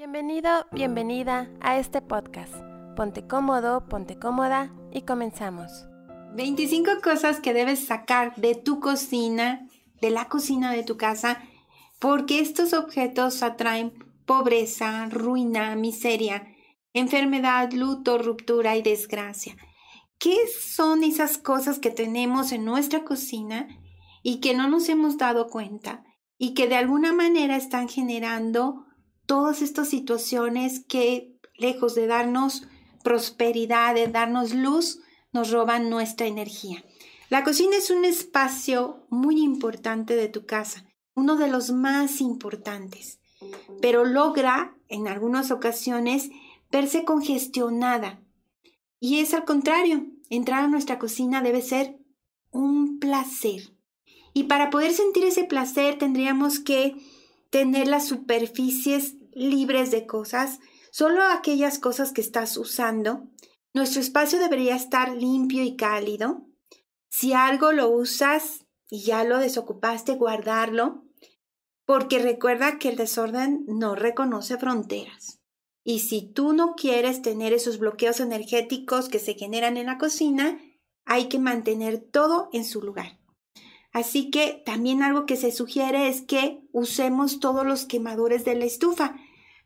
Bienvenido, bienvenida a este podcast. Ponte cómodo, ponte cómoda y comenzamos. 25 cosas que debes sacar de tu cocina, de la cocina de tu casa, porque estos objetos atraen pobreza, ruina, miseria, enfermedad, luto, ruptura y desgracia. ¿Qué son esas cosas que tenemos en nuestra cocina y que no nos hemos dado cuenta y que de alguna manera están generando todas estas situaciones que, lejos de darnos prosperidad, de darnos luz, nos roban nuestra energía. La cocina es un espacio muy importante de tu casa, uno de los más importantes, pero logra en algunas ocasiones verse congestionada. Y es al contrario, entrar a nuestra cocina debe ser un placer. Y para poder sentir ese placer tendríamos que tener las superficies libres de cosas, solo aquellas cosas que estás usando. Nuestro espacio debería estar limpio y cálido. Si algo lo usas y ya lo desocupaste, guardarlo, porque recuerda que el desorden no reconoce fronteras. Y si tú no quieres tener esos bloqueos energéticos que se generan en la cocina, hay que mantener todo en su lugar. Así que también algo que se sugiere es que usemos todos los quemadores de la estufa.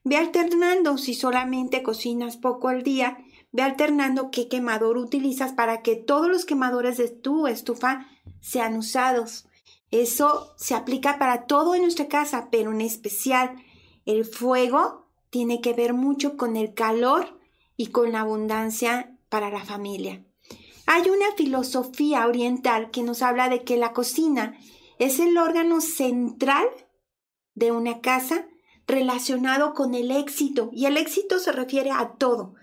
Ve alternando si solamente cocinas poco al día, ve alternando qué quemador utilizas para que todos los quemadores de tu estufa sean usados. Eso se aplica para todo en nuestra casa, pero en especial el fuego tiene que ver mucho con el calor y con la abundancia para la familia. Hay una filosofía oriental que nos habla de que la cocina es el órgano central de una casa relacionado con el éxito. Y el éxito se refiere a todo.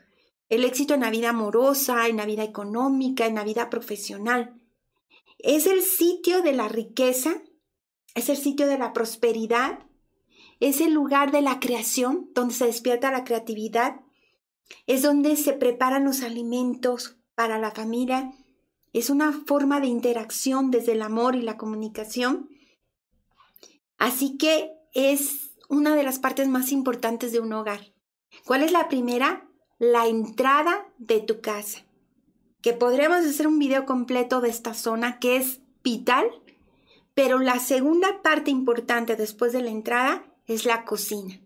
El éxito en la vida amorosa, en la vida económica, en la vida profesional. Es el sitio de la riqueza, es el sitio de la prosperidad, es el lugar de la creación, donde se despierta la creatividad, es donde se preparan los alimentos para la familia es una forma de interacción desde el amor y la comunicación. Así que es una de las partes más importantes de un hogar. ¿Cuál es la primera? La entrada de tu casa. Que podríamos hacer un video completo de esta zona que es vital, pero la segunda parte importante después de la entrada es la cocina.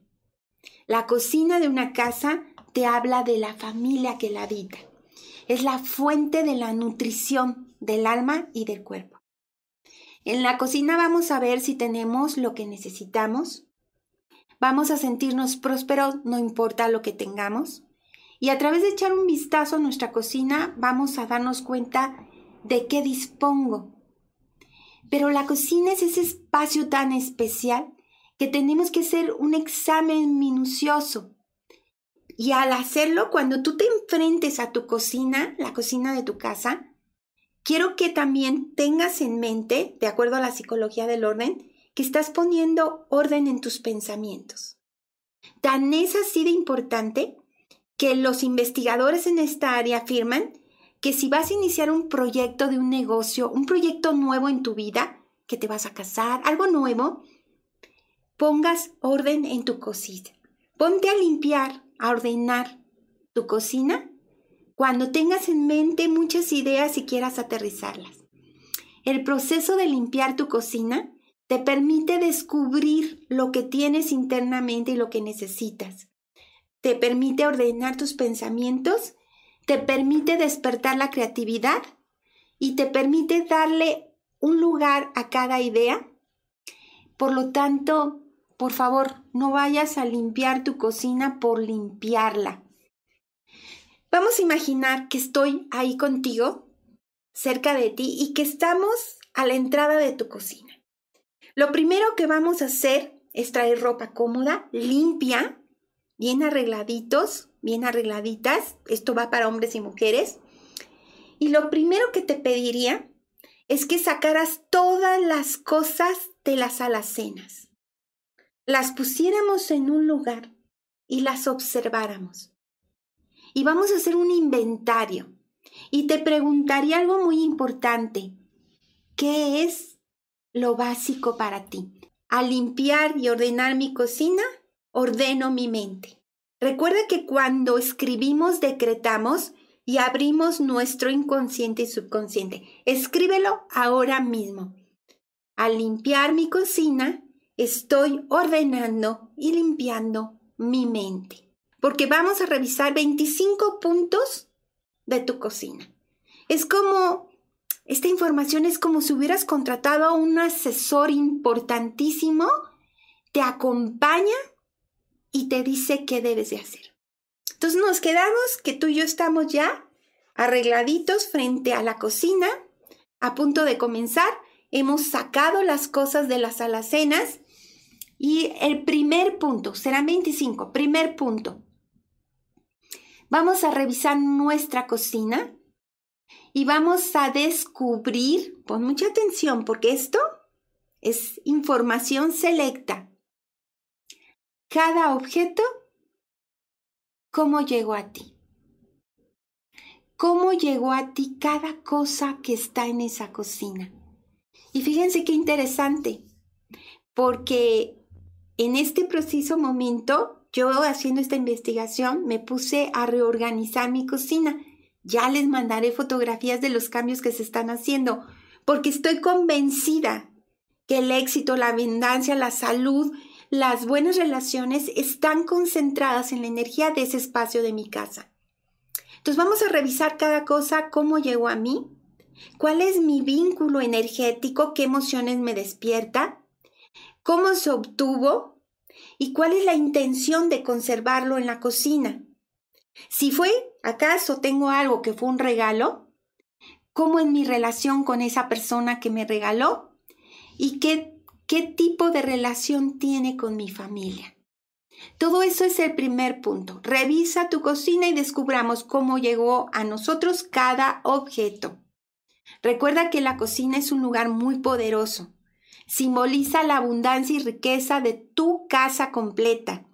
La cocina de una casa te habla de la familia que la habita es la fuente de la nutrición del alma y del cuerpo. En la cocina vamos a ver si tenemos lo que necesitamos. Vamos a sentirnos prósperos no importa lo que tengamos. Y a través de echar un vistazo a nuestra cocina vamos a darnos cuenta de qué dispongo. Pero la cocina es ese espacio tan especial que tenemos que hacer un examen minucioso y al hacerlo, cuando tú te enfrentes a tu cocina, la cocina de tu casa, quiero que también tengas en mente, de acuerdo a la psicología del orden, que estás poniendo orden en tus pensamientos. Tan es así de importante que los investigadores en esta área afirman que si vas a iniciar un proyecto de un negocio, un proyecto nuevo en tu vida, que te vas a casar, algo nuevo, pongas orden en tu cocina. Ponte a limpiar, a ordenar tu cocina cuando tengas en mente muchas ideas y quieras aterrizarlas. El proceso de limpiar tu cocina te permite descubrir lo que tienes internamente y lo que necesitas. Te permite ordenar tus pensamientos, te permite despertar la creatividad y te permite darle un lugar a cada idea. Por lo tanto, por favor, no vayas a limpiar tu cocina por limpiarla. Vamos a imaginar que estoy ahí contigo, cerca de ti, y que estamos a la entrada de tu cocina. Lo primero que vamos a hacer es traer ropa cómoda, limpia, bien arregladitos, bien arregladitas. Esto va para hombres y mujeres. Y lo primero que te pediría es que sacaras todas las cosas de las alacenas las pusiéramos en un lugar y las observáramos. Y vamos a hacer un inventario. Y te preguntaría algo muy importante. ¿Qué es lo básico para ti? ¿A limpiar y ordenar mi cocina ordeno mi mente. Recuerda que cuando escribimos, decretamos y abrimos nuestro inconsciente y subconsciente. Escríbelo ahora mismo. Al limpiar mi cocina, estoy ordenando y limpiando mi mente. Porque vamos a revisar 25 puntos de tu cocina. Es como, esta información es como si hubieras contratado a un asesor importantísimo, te acompaña y te dice qué debes de hacer. Entonces nos quedamos que tú y yo estamos ya arregladitos frente a la cocina, a punto de comenzar. Hemos sacado las cosas de las alacenas y el primer punto, serán 25, primer punto. Vamos a revisar nuestra cocina y vamos a descubrir, pon mucha atención porque esto es información selecta. Cada objeto, cómo llegó a ti. Cómo llegó a ti cada cosa que está en esa cocina. Y fíjense qué interesante, porque en este preciso momento, yo haciendo esta investigación, me puse a reorganizar mi cocina. Ya les mandaré fotografías de los cambios que se están haciendo, porque estoy convencida que el éxito, la abundancia, la salud, las buenas relaciones están concentradas en la energía de ese espacio de mi casa. Entonces vamos a revisar cada cosa, cómo llegó a mí, cuál es mi vínculo energético, qué emociones me despierta, cómo se obtuvo y cuál es la intención de conservarlo en la cocina. Si fue, acaso tengo algo que fue un regalo, cómo es mi relación con esa persona que me regaló y qué, qué tipo de relación tiene con mi familia. Todo eso es el primer punto. Revisa tu cocina y descubramos cómo llegó a nosotros cada objeto. Recuerda que la cocina es un lugar muy poderoso simboliza la abundancia y riqueza de tu casa completa.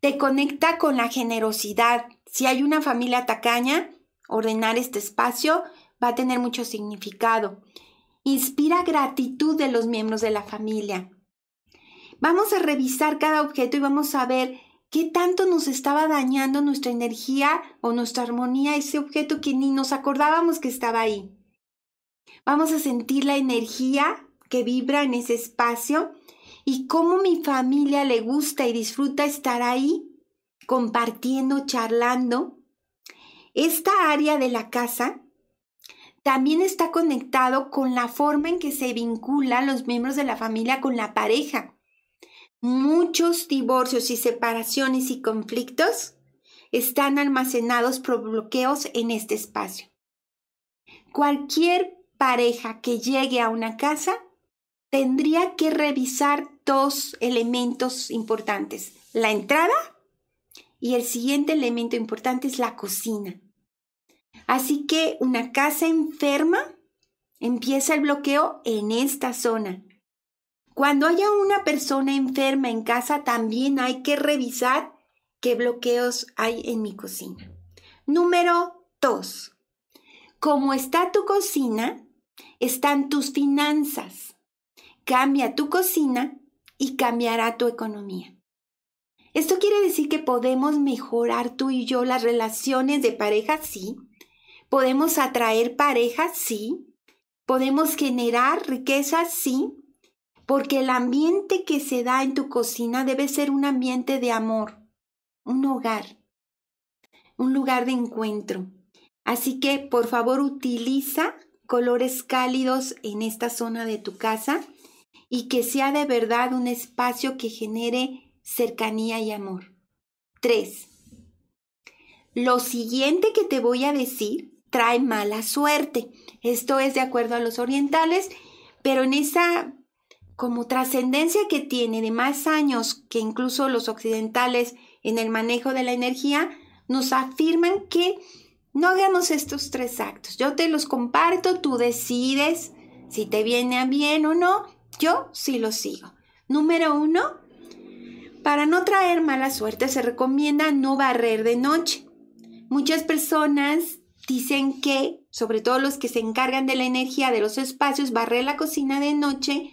Te conecta con la generosidad. Si hay una familia tacaña, ordenar este espacio va a tener mucho significado. Inspira gratitud de los miembros de la familia. Vamos a revisar cada objeto y vamos a ver qué tanto nos estaba dañando nuestra energía o nuestra armonía ese objeto que ni nos acordábamos que estaba ahí. Vamos a sentir la energía que vibra en ese espacio y cómo mi familia le gusta y disfruta estar ahí, compartiendo, charlando. Esta área de la casa también está conectado con la forma en que se vinculan los miembros de la familia con la pareja. Muchos divorcios y separaciones y conflictos están almacenados por bloqueos en este espacio. Cualquier pareja que llegue a una casa tendría que revisar dos elementos importantes, la entrada y el siguiente elemento importante es la cocina. Así que una casa enferma empieza el bloqueo en esta zona. Cuando haya una persona enferma en casa, también hay que revisar qué bloqueos hay en mi cocina. Número dos. Como está tu cocina, están tus finanzas. Cambia tu cocina y cambiará tu economía. Esto quiere decir que podemos mejorar tú y yo las relaciones de pareja, sí. Podemos atraer parejas, sí. Podemos generar riqueza, sí. Porque el ambiente que se da en tu cocina debe ser un ambiente de amor, un hogar, un lugar de encuentro. Así que, por favor, utiliza colores cálidos en esta zona de tu casa y que sea de verdad un espacio que genere cercanía y amor. 3. Lo siguiente que te voy a decir trae mala suerte. Esto es de acuerdo a los orientales, pero en esa como trascendencia que tiene de más años que incluso los occidentales en el manejo de la energía, nos afirman que no hagamos estos tres actos. Yo te los comparto, tú decides si te viene bien o no, yo sí lo sigo. Número uno, para no traer mala suerte se recomienda no barrer de noche. Muchas personas dicen que, sobre todo los que se encargan de la energía de los espacios, barrer la cocina de noche.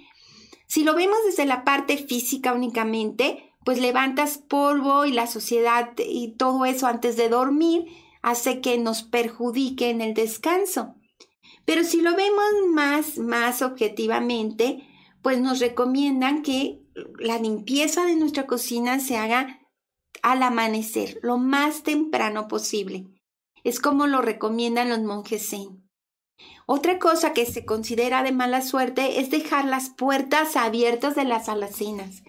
Si lo vemos desde la parte física únicamente, pues levantas polvo y la sociedad y todo eso antes de dormir hace que nos perjudique en el descanso. Pero si lo vemos más, más objetivamente, pues nos recomiendan que la limpieza de nuestra cocina se haga al amanecer, lo más temprano posible. Es como lo recomiendan los monjes zen. Otra cosa que se considera de mala suerte es dejar las puertas abiertas de las alacenas.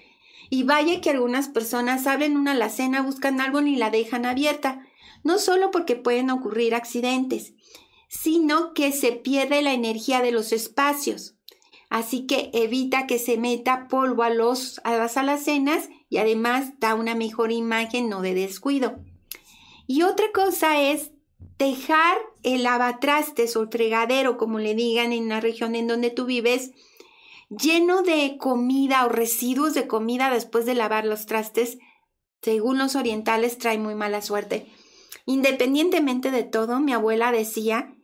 Y vaya que algunas personas abren una alacena, buscan algo y la dejan abierta, no solo porque pueden ocurrir accidentes, sino que se pierde la energía de los espacios. Así que evita que se meta polvo a, los, a las alacenas y además da una mejor imagen, no de descuido. Y otra cosa es dejar el lavatrastes o el fregadero, como le digan en la región en donde tú vives, lleno de comida o residuos de comida después de lavar los trastes, según los orientales trae muy mala suerte. Independientemente de todo, mi abuela decía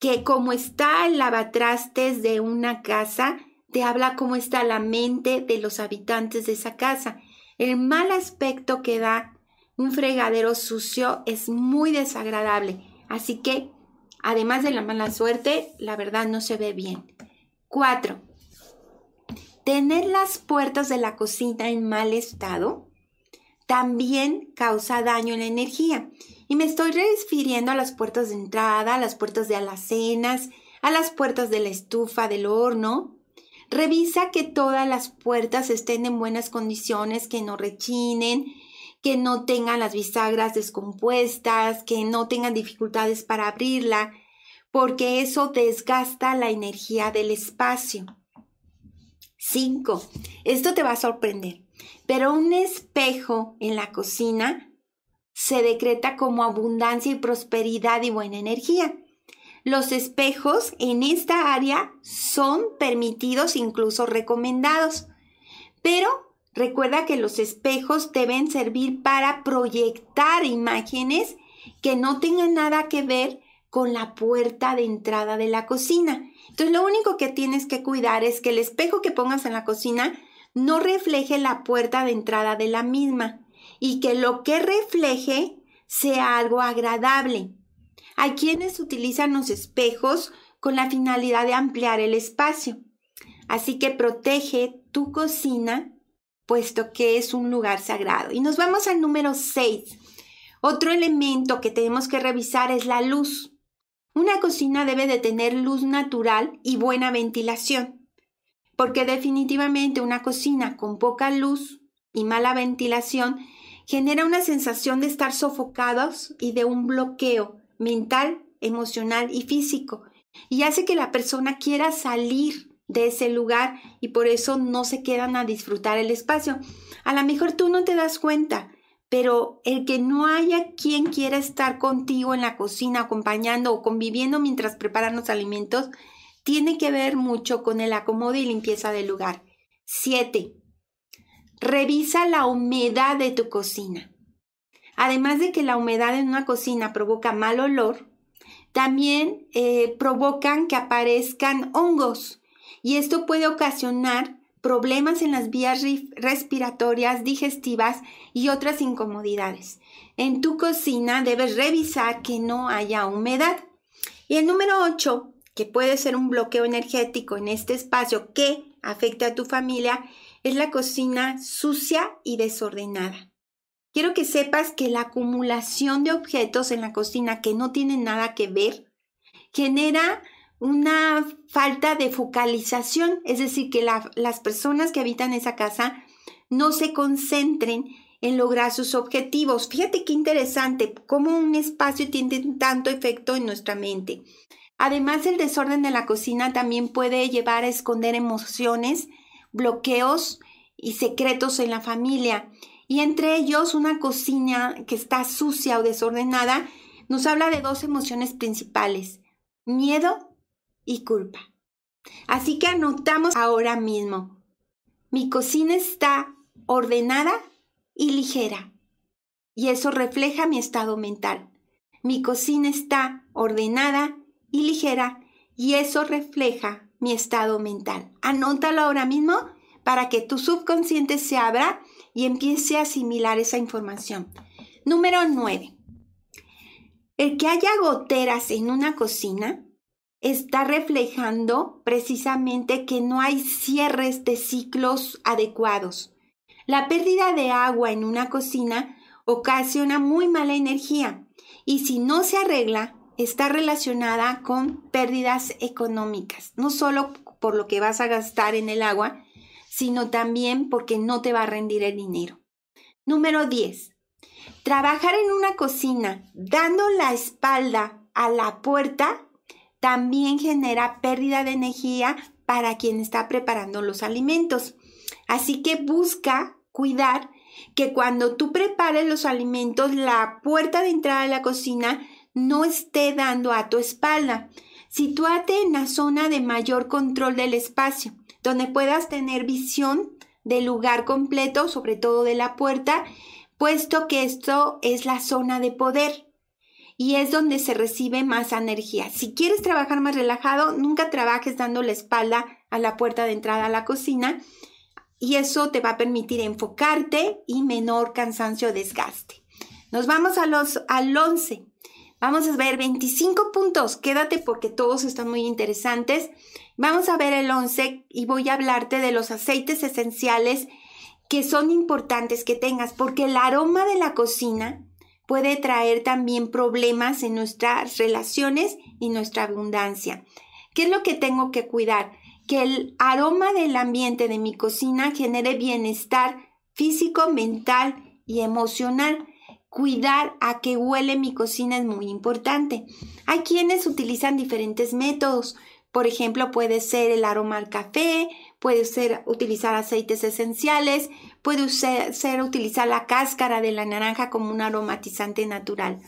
que como está el lavatrastes de una casa, te habla cómo está la mente de los habitantes de esa casa. El mal aspecto que da un fregadero sucio es muy desagradable. Así que, además de la mala suerte, la verdad no se ve bien. 4. Tener las puertas de la cocina en mal estado también causa daño en la energía. Y me estoy refiriendo a las puertas de entrada, a las puertas de alacenas, a las puertas de la estufa, del horno. Revisa que todas las puertas estén en buenas condiciones, que no rechinen, que no tengan las bisagras descompuestas, que no tengan dificultades para abrirla, porque eso desgasta la energía del espacio. 5. Esto te va a sorprender, pero un espejo en la cocina se decreta como abundancia y prosperidad y buena energía. Los espejos en esta área son permitidos, incluso recomendados, pero recuerda que los espejos deben servir para proyectar imágenes que no tengan nada que ver con la puerta de entrada de la cocina. Entonces lo único que tienes que cuidar es que el espejo que pongas en la cocina no refleje la puerta de entrada de la misma y que lo que refleje sea algo agradable. Hay quienes utilizan los espejos con la finalidad de ampliar el espacio. Así que protege tu cocina puesto que es un lugar sagrado. Y nos vamos al número 6. Otro elemento que tenemos que revisar es la luz. Una cocina debe de tener luz natural y buena ventilación, porque definitivamente una cocina con poca luz y mala ventilación genera una sensación de estar sofocados y de un bloqueo mental, emocional y físico, y hace que la persona quiera salir de ese lugar y por eso no se quedan a disfrutar el espacio. A lo mejor tú no te das cuenta, pero el que no haya quien quiera estar contigo en la cocina acompañando o conviviendo mientras preparan los alimentos, tiene que ver mucho con el acomodo y limpieza del lugar. 7. Revisa la humedad de tu cocina. Además de que la humedad en una cocina provoca mal olor, también eh, provocan que aparezcan hongos y esto puede ocasionar problemas en las vías respiratorias, digestivas y otras incomodidades. En tu cocina debes revisar que no haya humedad. Y el número 8, que puede ser un bloqueo energético en este espacio que afecte a tu familia, es la cocina sucia y desordenada. Quiero que sepas que la acumulación de objetos en la cocina que no tienen nada que ver genera una falta de focalización, es decir, que las personas que habitan esa casa no se concentren en lograr sus objetivos. Fíjate qué interesante, cómo un espacio tiene tanto efecto en nuestra mente. Además, el desorden de la cocina también puede llevar a esconder emociones, bloqueos y secretos en la familia. Y entre ellos, una cocina que está sucia o desordenada nos habla de dos emociones principales, miedo y culpa. Así que anotamos ahora mismo. Mi cocina está ordenada y ligera. Y eso refleja mi estado mental. Mi cocina está ordenada y ligera y eso refleja mi estado mental. Anótalo ahora mismo para que tu subconsciente se abra y empiece a asimilar esa información. Número 9. El que haya goteras en una cocina está reflejando precisamente que no hay cierres de ciclos adecuados. La pérdida de agua en una cocina ocasiona muy mala energía y si no se arregla, está relacionada con pérdidas económicas, no solo por lo que vas a gastar en el agua, sino también porque no te va a rendir el dinero. Número 10. Trabajar en una cocina dando la espalda a la puerta también genera pérdida de energía para quien está preparando los alimentos. Así que busca cuidar que cuando tú prepares los alimentos, la puerta de entrada a la cocina no esté dando a tu espalda. Sitúate en la zona de mayor control del espacio, donde puedas tener visión del lugar completo, sobre todo de la puerta, puesto que esto es la zona de poder y es donde se recibe más energía. Si quieres trabajar más relajado, nunca trabajes dando la espalda a la puerta de entrada a la cocina y eso te va a permitir enfocarte y menor cansancio o desgaste. Nos vamos a los, al 11. Vamos a ver 25 puntos. Quédate porque todos están muy interesantes. Vamos a ver el 11 y voy a hablarte de los aceites esenciales que son importantes que tengas porque el aroma de la cocina puede traer también problemas en nuestras relaciones y nuestra abundancia. ¿Qué es lo que tengo que cuidar? Que el aroma del ambiente de mi cocina genere bienestar físico, mental y emocional cuidar a qué huele mi cocina es muy importante. Hay quienes utilizan diferentes métodos. Por ejemplo, puede ser el aroma al café, puede ser utilizar aceites esenciales, puede ser, utilizar la cáscara de la naranja como un aromatizante natural.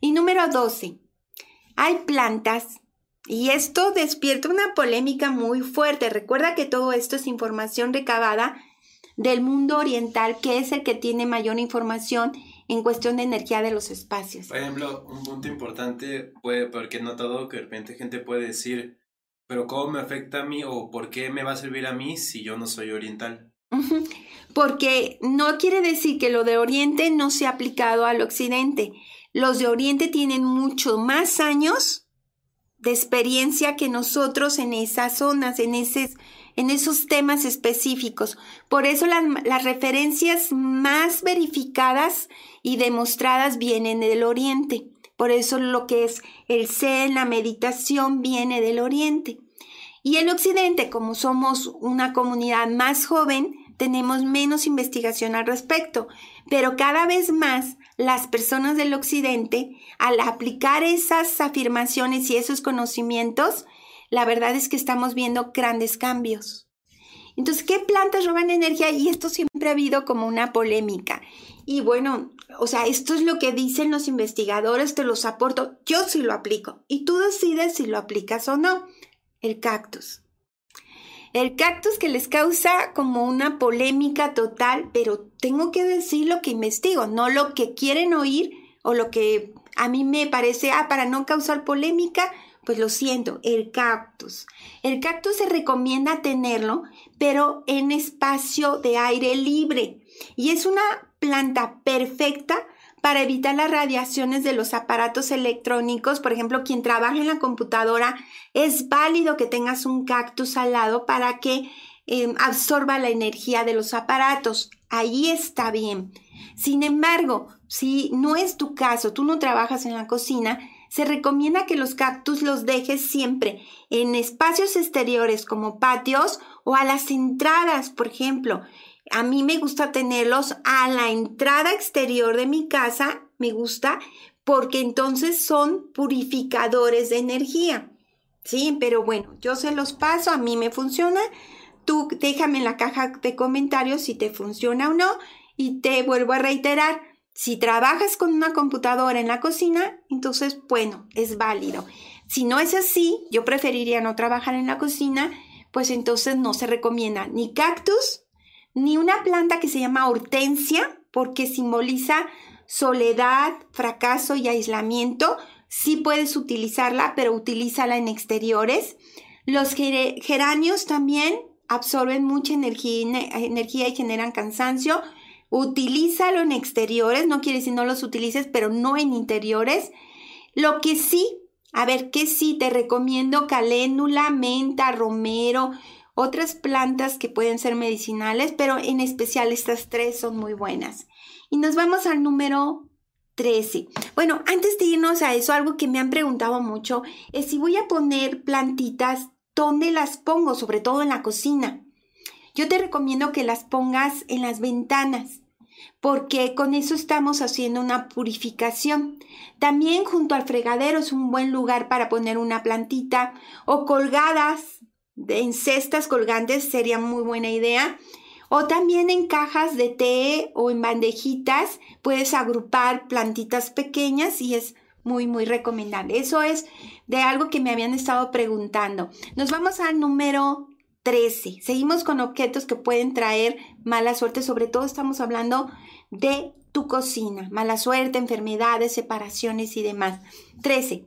Y número 12. Hay plantas y esto despierta una polémica muy fuerte. Recuerda que todo esto es información recabada del mundo oriental, que es el que tiene mayor información en cuestión de energía de los espacios. Por ejemplo, un punto importante puede, porque he notado que de repente gente puede decir, pero ¿cómo me afecta a mí o por qué me va a servir a mí si yo no soy oriental? Porque no quiere decir que lo de Oriente no sea aplicado al Occidente. Los de Oriente tienen mucho más años de experiencia que nosotros en esas zonas, en ese en esos temas específicos. Por eso las, referencias más verificadas y demostradas vienen del Oriente. Por eso lo que es el Zen, la meditación, viene del Oriente. Y en Occidente, como somos una comunidad más joven, tenemos menos investigación al respecto. Pero cada vez más las personas del Occidente, al aplicar esas afirmaciones y esos conocimientos, la verdad es que estamos viendo grandes cambios. Entonces, ¿qué plantas roban energía? Y esto siempre ha habido como una polémica. Y bueno, o sea, esto es lo que dicen los investigadores, te los aporto, yo sí lo aplico. Y tú decides si lo aplicas o no. El cactus. El cactus que les causa como una polémica total, pero tengo que decir lo que investigo, no lo que quieren oír o lo que a mí me parece, ah, para no causar polémica, pues lo siento, el cactus. El cactus se recomienda tenerlo, pero en espacio de aire libre. Y es una planta perfecta para evitar las radiaciones de los aparatos electrónicos. Por ejemplo, quien trabaja en la computadora, es válido que tengas un cactus al lado para que em, absorba la energía de los aparatos. Ahí está bien. Sin embargo, si no es tu caso, tú no trabajas en la cocina, se recomienda que los cactus los dejes siempre en espacios exteriores como patios o a las entradas, por ejemplo. A mí me gusta tenerlos a la entrada exterior de mi casa, me gusta porque entonces son purificadores de energía. Sí, pero bueno, yo se los paso, a mí me funciona. Tú déjame en la caja de comentarios si te funciona o no y te vuelvo a reiterar, si trabajas con una computadora en la cocina, entonces, bueno, es válido. Si no es así, yo preferiría no trabajar en la cocina, pues entonces no se recomienda ni cactus, ni una planta que se llama hortensia, porque simboliza soledad, fracaso y aislamiento. Sí puedes utilizarla, pero utilízala en exteriores. Los geranios también absorben mucha energía, energía y generan cansancio. Utilízalo en exteriores, no quiere decir no los utilices, pero no en interiores. Lo que sí, a ver, ¿qué sí? Te recomiendo caléndula, menta, romero, otras plantas que pueden ser medicinales, pero en especial estas tres son muy buenas. Y nos vamos al número 13. Bueno, antes de irnos a eso, algo que me han preguntado mucho es si voy a poner plantitas, ¿dónde las pongo? Sobre todo en la cocina. Yo te recomiendo que las pongas en las ventanas porque con eso estamos haciendo una purificación. También junto al fregadero es un buen lugar para poner una plantita o colgadas en cestas colgantes sería muy buena idea. O también en cajas de té o en bandejitas puedes agrupar plantitas pequeñas y es muy, muy recomendable. Eso es de algo que me habían estado preguntando. Nos vamos al número 13. Seguimos con objetos que pueden traer mala suerte. Sobre todo estamos hablando de tu cocina. Mala suerte, enfermedades, separaciones y demás. 13.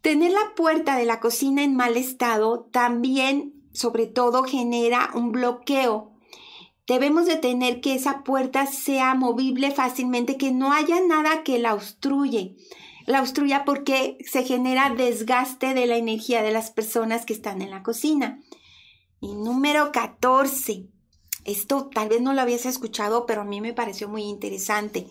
Tener la puerta de la cocina en mal estado también, sobre todo, genera un bloqueo. Debemos de tener que esa puerta sea movible fácilmente, que no haya nada que la obstruye. La obstruya porque se genera desgaste de la energía de las personas que están en la cocina. Y número 14. Esto tal vez no lo habías escuchado, pero a mí me pareció muy interesante.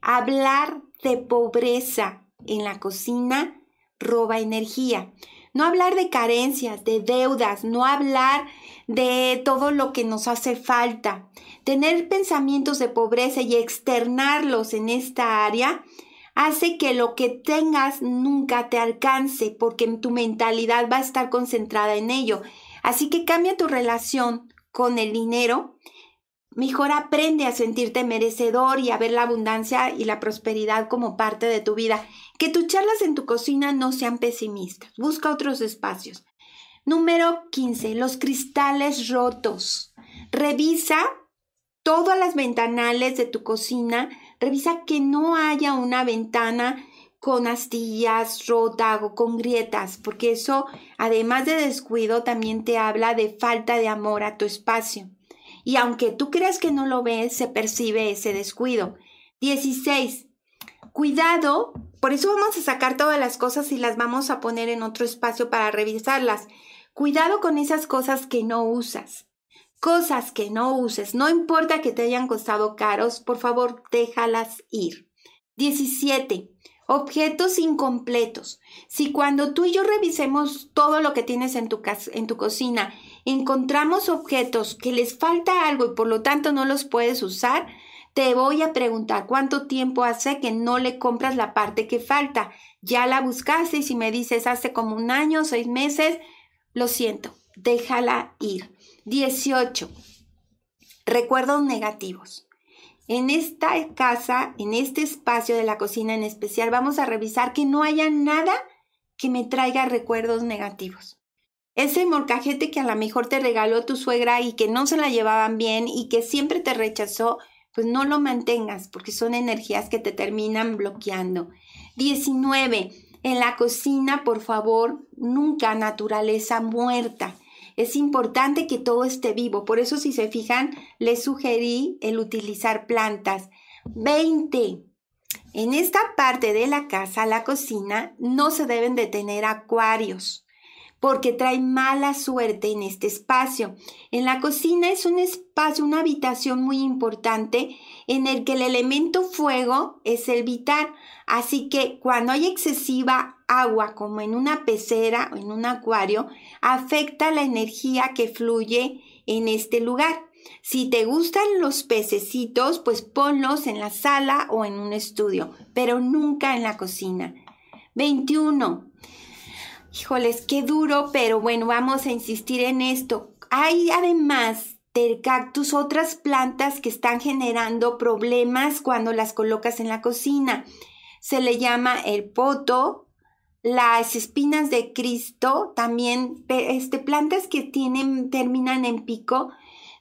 Hablar de pobreza en la cocina roba energía. No hablar de carencias, de deudas, no hablar de todo lo que nos hace falta. Tener pensamientos de pobreza y externarlos en esta área hace que lo que tengas nunca te alcance porque tu mentalidad va a estar concentrada en ello Así que cambia tu relación con el dinero. Mejor aprende a sentirte merecedor y a ver la abundancia y la prosperidad como parte de tu vida. Que tus charlas en tu cocina no sean pesimistas. Busca otros espacios. Número 15. Los cristales rotos. Revisa todas las ventanales de tu cocina. Revisa que no haya una ventana con astillas rota o con grietas, porque eso, además de descuido, también te habla de falta de amor a tu espacio. Y aunque tú creas que no lo ves, se percibe ese descuido. 16. Cuidado, por eso vamos a sacar todas las cosas y las vamos a poner en otro espacio para revisarlas. Cuidado con esas cosas que no usas. Cosas que no uses, no importa que te hayan costado caros, por favor, déjalas ir. 17. Objetos incompletos. Si cuando tú y yo revisemos todo lo que tienes en tu, en tu cocina, encontramos objetos que les falta algo y por lo tanto no los puedes usar, te voy a preguntar cuánto tiempo hace que no le compras la parte que falta. Ya la buscaste y si me dices hace como un año, seis meses, lo siento, déjala ir. 18. Recuerdos negativos. En esta casa, en este espacio de la cocina en especial, vamos a revisar que no haya nada que me traiga recuerdos negativos. Ese morcajete que a lo mejor te regaló tu suegra y que no se la llevaban bien y que siempre te rechazó, pues no lo mantengas porque son energías que te terminan bloqueando. 19. En la cocina, por favor, nunca naturaleza muerta. Es importante que todo esté vivo. Por eso, si se fijan, les sugerí el utilizar plantas. 20. En esta parte de la casa, la cocina, no se deben de tener acuarios porque trae mala suerte en este espacio. En la cocina es un espacio, una habitación muy importante en el que el elemento fuego es el vital. Así que cuando hay excesiva agua, como en una pecera o en un acuario, afecta la energía que fluye en este lugar. Si te gustan los pececitos, pues ponlos en la sala o en un estudio, pero nunca en la cocina. 21. Híjoles, qué duro, pero bueno, vamos a insistir en esto. Hay además del cactus otras plantas que están generando problemas cuando las colocas en la cocina. Se le llama el poto, las espinas de Cristo, también este, plantas que tienen, terminan en pico.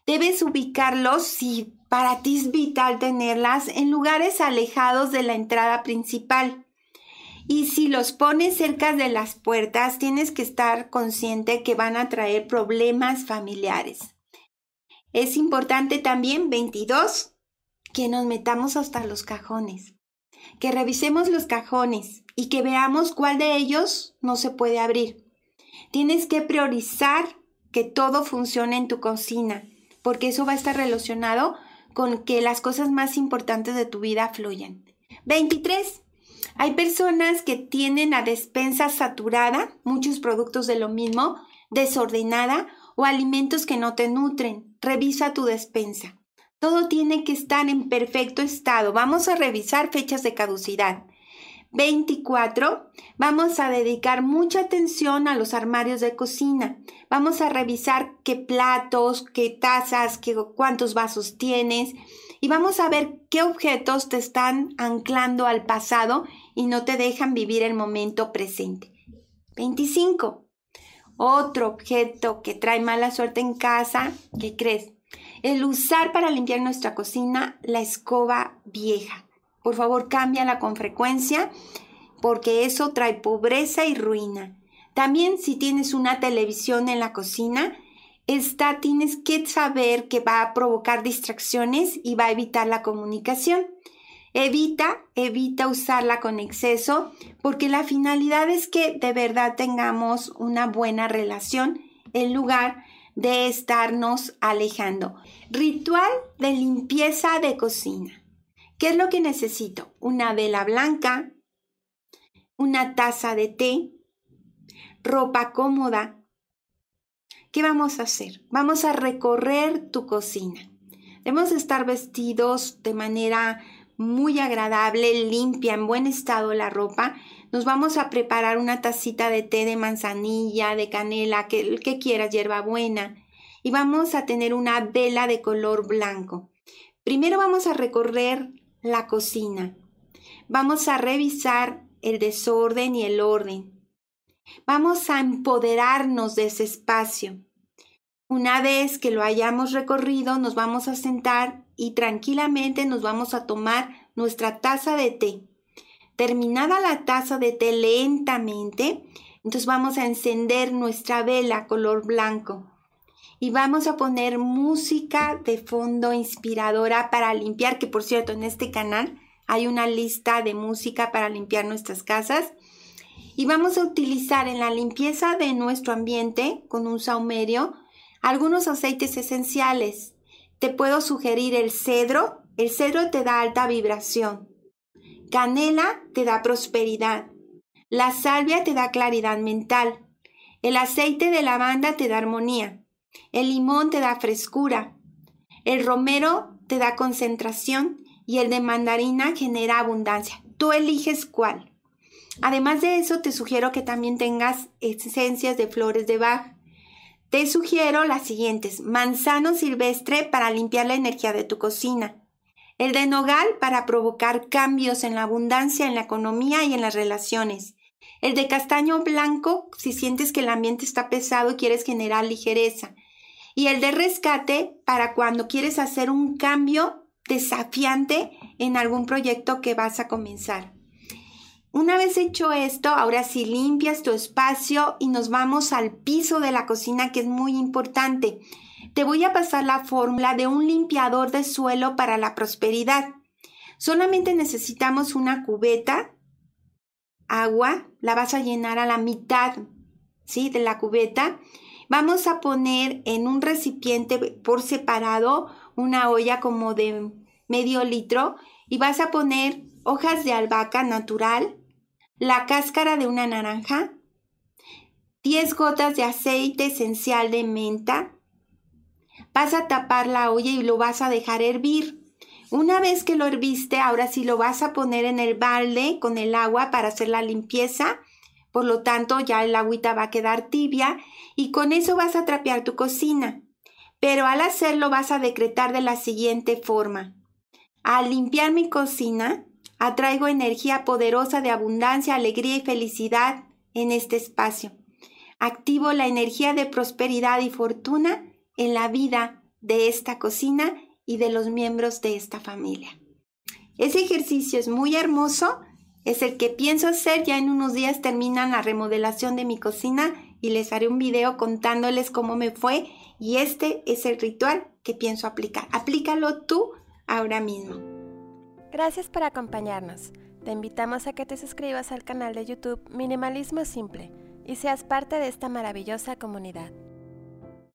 Debes ubicarlos si para ti es vital tenerlas en lugares alejados de la entrada principal. Y si los pones cerca de las puertas, tienes que estar consciente que van a traer problemas familiares. Es importante también, 22, que nos metamos hasta los cajones, que revisemos los cajones y que veamos cuál de ellos no se puede abrir. Tienes que priorizar que todo funcione en tu cocina, porque eso va a estar relacionado con que las cosas más importantes de tu vida fluyan. 23. Hay personas que tienen la despensa saturada, muchos productos de lo mismo, desordenada o alimentos que no te nutren. Revisa tu despensa. Todo tiene que estar en perfecto estado. Vamos a revisar fechas de caducidad. 24. Vamos a dedicar mucha atención a los armarios de cocina. Vamos a revisar qué platos, qué tazas, qué, cuántos vasos tienes. Y vamos a ver qué objetos te están anclando al pasado y no te dejan vivir el momento presente. 25. Otro objeto que trae mala suerte en casa, ¿qué crees? El usar para limpiar nuestra cocina la escoba vieja. Por favor, cámbiala con frecuencia porque eso trae pobreza y ruina. También si tienes una televisión en la cocina, esta tienes que saber que va a provocar distracciones y va a evitar la comunicación. Evita, evita usarla con exceso porque la finalidad es que de verdad tengamos una buena relación en lugar de estarnos alejando. Ritual de limpieza de cocina. ¿Qué es lo que necesito? Una vela blanca, una taza de té, ropa cómoda. ¿Qué vamos a hacer? Vamos a recorrer tu cocina. Debemos estar vestidos de manera muy agradable, limpia, en buen estado la ropa. Nos vamos a preparar una tacita de té de manzanilla, de canela, que, que quieras, hierbabuena. Y vamos a tener una vela de color blanco. Primero vamos a recorrer la cocina. Vamos a revisar el desorden y el orden. Vamos a empoderarnos de ese espacio. Una vez que lo hayamos recorrido, nos vamos a sentar y tranquilamente nos vamos a tomar nuestra taza de té. Terminada la taza de té lentamente, entonces vamos a encender nuestra vela color blanco y vamos a poner música de fondo inspiradora para limpiar, que por cierto en este canal hay una lista de música para limpiar nuestras casas. Y vamos a utilizar en la limpieza de nuestro ambiente con un saumerio algunos aceites esenciales. Te puedo sugerir el cedro. El cedro te da alta vibración. Canela te da prosperidad. La salvia te da claridad mental. El aceite de lavanda te da armonía. El limón te da frescura. El romero te da concentración y el de mandarina genera abundancia. Tú eliges cuál. Además de eso, te sugiero que también tengas esencias de flores de Bach. Te sugiero las siguientes. Manzano silvestre para limpiar la energía de tu cocina. El de nogal para provocar cambios en la abundancia, en la economía y en las relaciones. El de castaño blanco si sientes que el ambiente está pesado y quieres generar ligereza y el de rescate para cuando quieres hacer un cambio desafiante en algún proyecto que vas a comenzar. Una vez hecho esto, ahora sí limpias tu espacio y nos vamos al piso de la cocina que es muy importante. Te voy a pasar la fórmula de un limpiador de suelo para la prosperidad. Solamente necesitamos una cubeta, agua, la vas a llenar a la mitad, ¿sí? De la cubeta Vamos a poner en un recipiente por separado una olla como de medio litro y vas a poner hojas de albahaca natural, la cáscara de una naranja, 10 gotas de aceite esencial de menta. Vas a tapar la olla y lo vas a dejar hervir. Una vez que lo herviste, ahora sí lo vas a poner en el balde con el agua para hacer la limpieza por lo tanto, ya el agüita va a quedar tibia y con eso vas a trapear tu cocina. Pero al hacerlo vas a decretar de la siguiente forma. Al limpiar mi cocina, atraigo energía poderosa de abundancia, alegría y felicidad en este espacio. Activo la energía de prosperidad y fortuna en la vida de esta cocina y de los miembros de esta familia. Ese ejercicio es muy hermoso es el que pienso hacer. Ya en unos días terminan la remodelación de mi cocina y les haré un video contándoles cómo me fue. Y este es el ritual que pienso aplicar. Aplícalo tú ahora mismo. Gracias por acompañarnos. Te invitamos a que te suscribas al canal de YouTube Minimalismo Simple y seas parte de esta maravillosa comunidad.